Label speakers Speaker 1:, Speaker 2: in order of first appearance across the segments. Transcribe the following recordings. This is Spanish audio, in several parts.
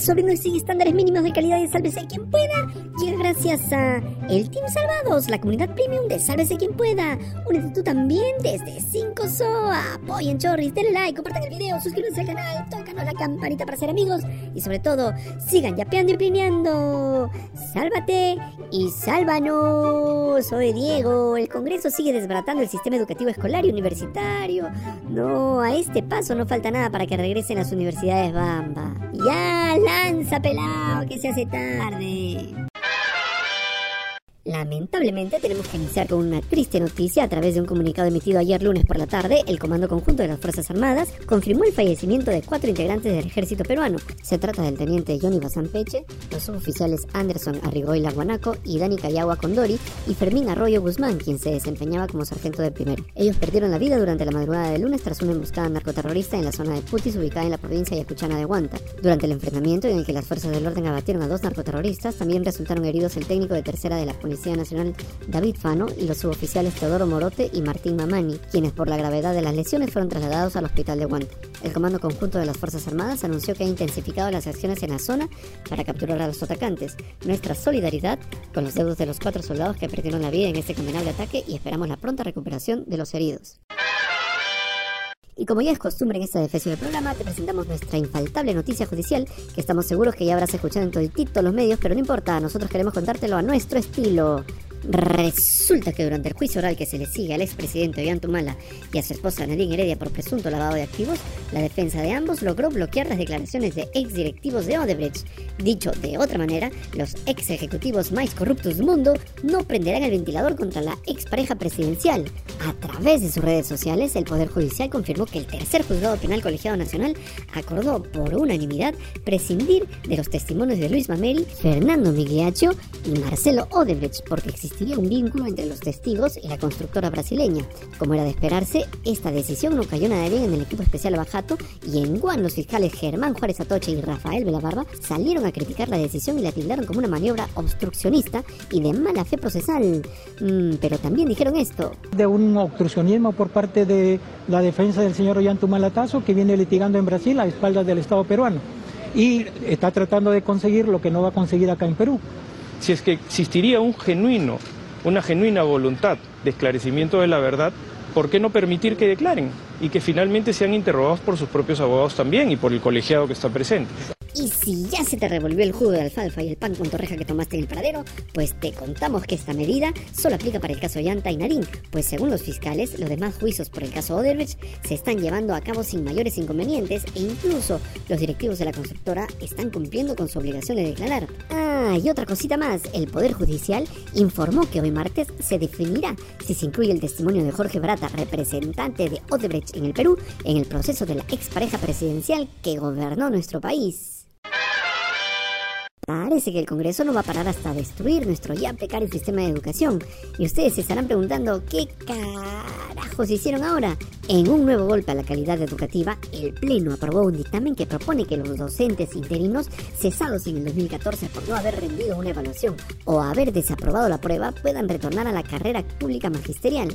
Speaker 1: el sobrino sin estándares mínimos de calidad de Sálvese quien pueda gracias a el Team Salvados, la comunidad premium de Sálvese quien pueda. Únete tú también desde 5 SOA. Apoyen Chorris, denle like, compartan el video, suscríbanse al canal, tócanos la campanita para ser amigos y sobre todo sigan yapeando y plineando. Sálvate y sálvanos. Soy Diego. El Congreso sigue desbaratando el sistema educativo escolar y universitario. No, a este paso no falta nada para que regresen las universidades Bamba. Ya, lanza pelado, que se hace tarde. Lamentablemente tenemos que iniciar con una triste noticia. A través de un comunicado emitido ayer lunes por la tarde, el Comando Conjunto de las Fuerzas Armadas confirmó el fallecimiento de cuatro integrantes del ejército peruano. Se trata del teniente Johnny Peche, los suboficiales Anderson Arrigoy Guanaco y Dani Cayagua Condori y Fermín Arroyo Guzmán, quien se desempeñaba como sargento de primero. Ellos perdieron la vida durante la madrugada del lunes tras una emboscada narcoterrorista en la zona de Putis, ubicada en la provincia yacuchana de Huanta. Durante el enfrentamiento en el que las fuerzas del orden abatieron a dos narcoterroristas, también resultaron heridos el técnico de tercera de la Policía Nacional David Fano y los suboficiales Teodoro Morote y Martín Mamani, quienes por la gravedad de las lesiones fueron trasladados al hospital de Guante. El Comando Conjunto de las Fuerzas Armadas anunció que ha intensificado las acciones en la zona para capturar a los atacantes. Nuestra solidaridad con los deudos de los cuatro soldados que perdieron la vida en este condenable ataque y esperamos la pronta recuperación de los heridos. Y como ya es costumbre en esta defensa del programa, te presentamos nuestra infaltable noticia judicial, que estamos seguros que ya habrás escuchado en todo el todos los medios, pero no importa, nosotros queremos contártelo a nuestro estilo. Resulta que durante el juicio oral que se le sigue al expresidente Ollantumala y a su esposa Nadine Heredia por presunto lavado de activos, la defensa de ambos logró bloquear las declaraciones de ex directivos de Odebrecht. Dicho de otra manera, los ex ejecutivos más corruptos del mundo no prenderán el ventilador contra la ex pareja presidencial. A través de sus redes sociales, el Poder Judicial confirmó que el tercer juzgado penal colegiado nacional acordó por unanimidad prescindir de los testimonios de Luis Mameri, Fernando Migliaccio y Marcelo Odebrecht porque existían existiría un vínculo entre los testigos y la constructora brasileña. Como era de esperarse, esta decisión no cayó nada bien en el equipo especial Bajato y en Guan los fiscales Germán Juárez Atoche y Rafael Velabarba salieron a criticar la decisión y la tildaron como una maniobra obstruccionista y de mala fe procesal. Mm, pero también dijeron esto.
Speaker 2: De un obstruccionismo por parte de la defensa del señor Ollanta Malatazo que viene litigando en Brasil a espaldas del Estado peruano y está tratando de conseguir lo que no va a conseguir acá en Perú
Speaker 3: si es que existiría un genuino, una genuina voluntad de esclarecimiento de la verdad, ¿por qué no permitir que declaren y que finalmente sean interrogados por sus propios abogados también y por el colegiado que está presente?
Speaker 1: Y si ya se te revolvió el jugo de alfalfa y el pan con torreja que tomaste en el paradero, pues te contamos que esta medida solo aplica para el caso Yanta y Narín, pues según los fiscales, los demás juicios por el caso Oderbech se están llevando a cabo sin mayores inconvenientes e incluso los directivos de la constructora están cumpliendo con su obligación de declarar. Ah, y otra cosita más, el Poder Judicial informó que hoy martes se definirá si se incluye el testimonio de Jorge Brata, representante de Odebrecht en el Perú, en el proceso de la expareja presidencial que gobernó nuestro país. Parece que el Congreso no va a parar hasta destruir nuestro ya precario sistema de educación. Y ustedes se estarán preguntando, ¿qué carajos hicieron ahora? En un nuevo golpe a la calidad educativa, el Pleno aprobó un dictamen que propone que los docentes interinos cesados en el 2014 por no haber rendido una evaluación o haber desaprobado la prueba puedan retornar a la carrera pública magisterial.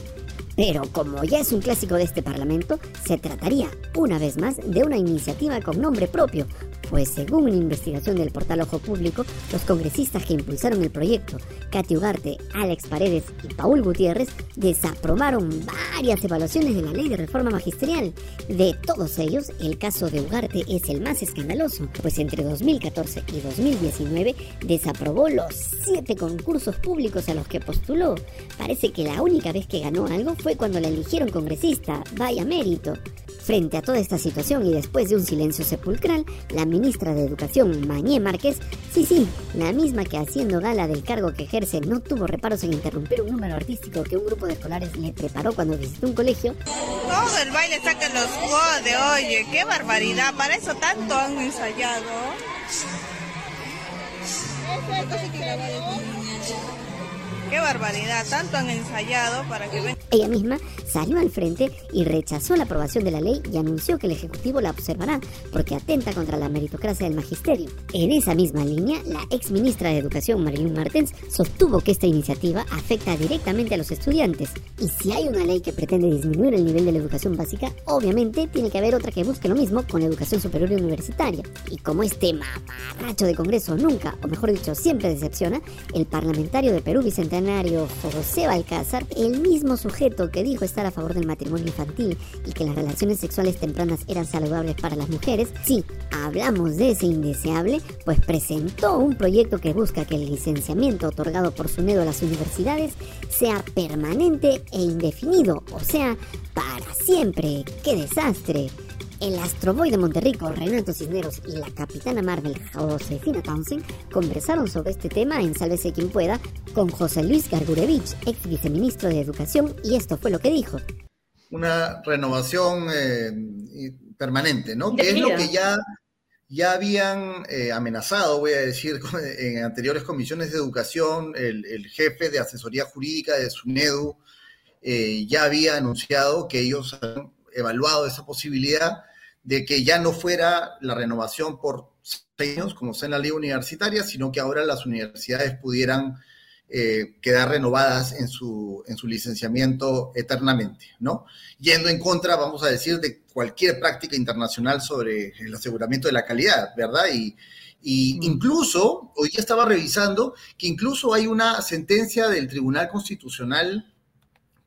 Speaker 1: Pero como ya es un clásico de este Parlamento, se trataría, una vez más, de una iniciativa con nombre propio, pues según una investigación del portal Ojo Público, los congresistas que impulsaron el proyecto, Katy Ugarte, Alex Paredes y Paul Gutiérrez, desaprobaron varias evaluaciones de la ley de reforma magisterial. De todos ellos, el caso de Ugarte es el más escandaloso, pues entre 2014 y 2019 desaprobó los siete concursos públicos a los que postuló. Parece que la única vez que ganó algo fue cuando la eligieron congresista, vaya mérito. Frente a toda esta situación y después de un silencio sepulcral, la ministra de Educación, Mañé Márquez, sí, sí, la misma que haciendo gala del cargo que ejerce no tuvo reparos en interrumpir un número artístico que un grupo de escolares le preparó cuando visitó un colegio.
Speaker 4: Todo el baile saca los juegos de oye, qué barbaridad, para eso tanto han ensayado. Qué barbaridad, tanto han ensayado para que...
Speaker 1: Ella misma salió al frente y rechazó la aprobación de la ley y anunció que el Ejecutivo la observará porque atenta contra la meritocracia del magisterio. En esa misma línea, la ex ministra de Educación, Marilyn Martens, sostuvo que esta iniciativa afecta directamente a los estudiantes. Y si hay una ley que pretende disminuir el nivel de la educación básica, obviamente tiene que haber otra que busque lo mismo con la educación superior y universitaria. Y como este mamarracho de Congreso nunca, o mejor dicho, siempre decepciona, el parlamentario de Perú Bicentenario José Balcázar, el mismo sujeto que dijo estar a favor del matrimonio infantil y que las relaciones sexuales tempranas eran saludables para las mujeres, sí, hablamos de ese indeseable, pues presentó un proyecto que busca que el licenciamiento otorgado por SUNEDO a las universidades sea permanente e indefinido, o sea, para siempre. ¡Qué desastre! El Astroboy de Monterrico, Renato Cisneros y la capitana Marvel, Josefina Townsend, conversaron sobre este tema en Sálvese quien pueda con José Luis Gargurevich, ex viceministro de Educación, y esto fue lo que dijo.
Speaker 5: Una renovación eh, permanente, ¿no? Que es lo que ya, ya habían eh, amenazado, voy a decir, en anteriores comisiones de educación, el, jefe de asesoría jurídica de SUNEDU eh, ya había anunciado que ellos han evaluado esa posibilidad de que ya no fuera la renovación por seis años, como está en la ley universitaria, sino que ahora las universidades pudieran eh, quedar renovadas en su, en su licenciamiento eternamente, ¿no? Yendo en contra, vamos a decir, de cualquier práctica internacional sobre el aseguramiento de la calidad, ¿verdad? Y, y incluso, hoy ya estaba revisando que incluso hay una sentencia del Tribunal Constitucional,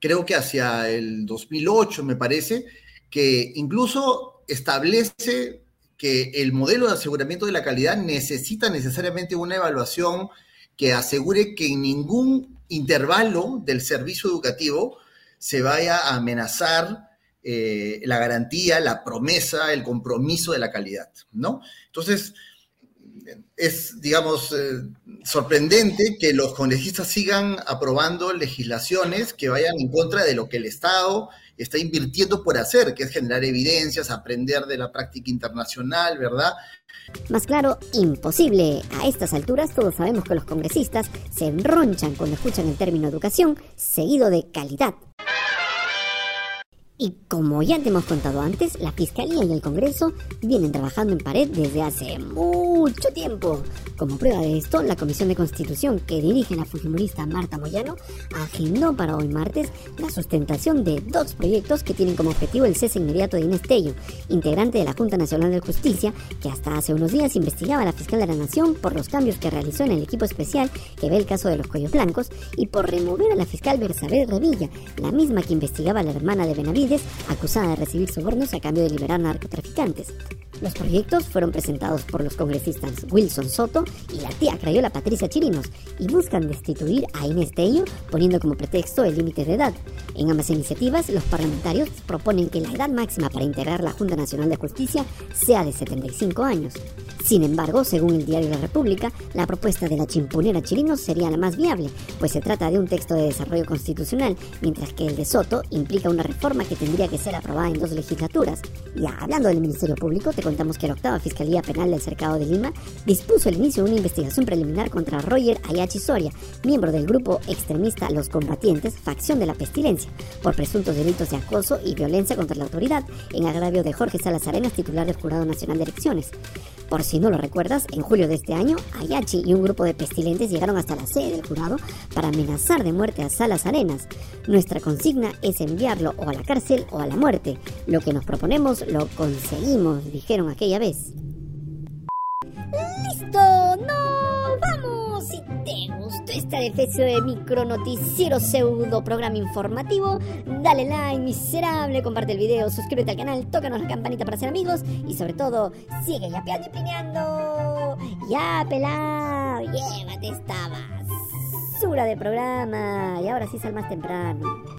Speaker 5: creo que hacia el 2008, me parece, que incluso establece que el modelo de aseguramiento de la calidad necesita necesariamente una evaluación que asegure que en ningún intervalo del servicio educativo se vaya a amenazar eh, la garantía, la promesa, el compromiso de la calidad, ¿no? Entonces, es, digamos, eh, sorprendente que los congresistas sigan aprobando legislaciones que vayan en contra de lo que el Estado está invirtiendo por hacer, que es generar evidencias, aprender de la práctica internacional, ¿verdad?
Speaker 1: Más claro, imposible. A estas alturas todos sabemos que los congresistas se enronchan cuando escuchan el término educación, seguido de calidad. Y como ya te hemos contado antes, la Fiscalía y el Congreso vienen trabajando en pared desde hace mucho tiempo. Como prueba de esto, la Comisión de Constitución que dirige la fujimorista Marta Moyano agendó para hoy martes la sustentación de dos proyectos que tienen como objetivo el cese inmediato de Inés Tello, integrante de la Junta Nacional de Justicia, que hasta hace unos días investigaba a la fiscal de la Nación por los cambios que realizó en el equipo especial que ve el caso de los cuellos blancos y por remover a la fiscal Bersabel Revilla, la misma que investigaba a la hermana de Benavides acusada de recibir sobornos a cambio de liberar narcotraficantes. Los proyectos fueron presentados por los congresistas Wilson Soto y la tía Crayola Patricia Chirinos y buscan destituir a Inés Tello poniendo como pretexto el límite de edad. En ambas iniciativas, los parlamentarios proponen que la edad máxima para integrar la Junta Nacional de Justicia sea de 75 años. Sin embargo, según el diario La República, la propuesta de la chimpunera Chirinos sería la más viable, pues se trata de un texto de desarrollo constitucional, mientras que el de Soto implica una reforma que tendría que ser aprobada en dos legislaturas. Ya hablando del Ministerio Público, te contamos que la octava Fiscalía Penal del Cercado de Lima dispuso el inicio de una investigación preliminar contra Roger Ayachi Soria, miembro del grupo extremista Los Combatientes, facción de la pestilencia, por presuntos delitos de acoso y violencia contra la autoridad, en agravio de Jorge Salas Arenas, titular del Jurado Nacional de Elecciones. Por si no lo recuerdas, en julio de este año, Ayachi y un grupo de pestilentes llegaron hasta la sede del jurado para amenazar de muerte a Salas Arenas. Nuestra consigna es enviarlo o a la cárcel o a la muerte. Lo que nos proponemos lo conseguimos, dijeron aquella vez. ¡Listo! ¡No! Si te gustó esta defensa de micro noticiero pseudo programa informativo, dale like, miserable, comparte el video, suscríbete al canal, tócanos la campanita para ser amigos y sobre todo, sigue yapeando y pineando. ¡Ya, pelado! Llévate esta basura de programa. Y ahora sí sal más temprano.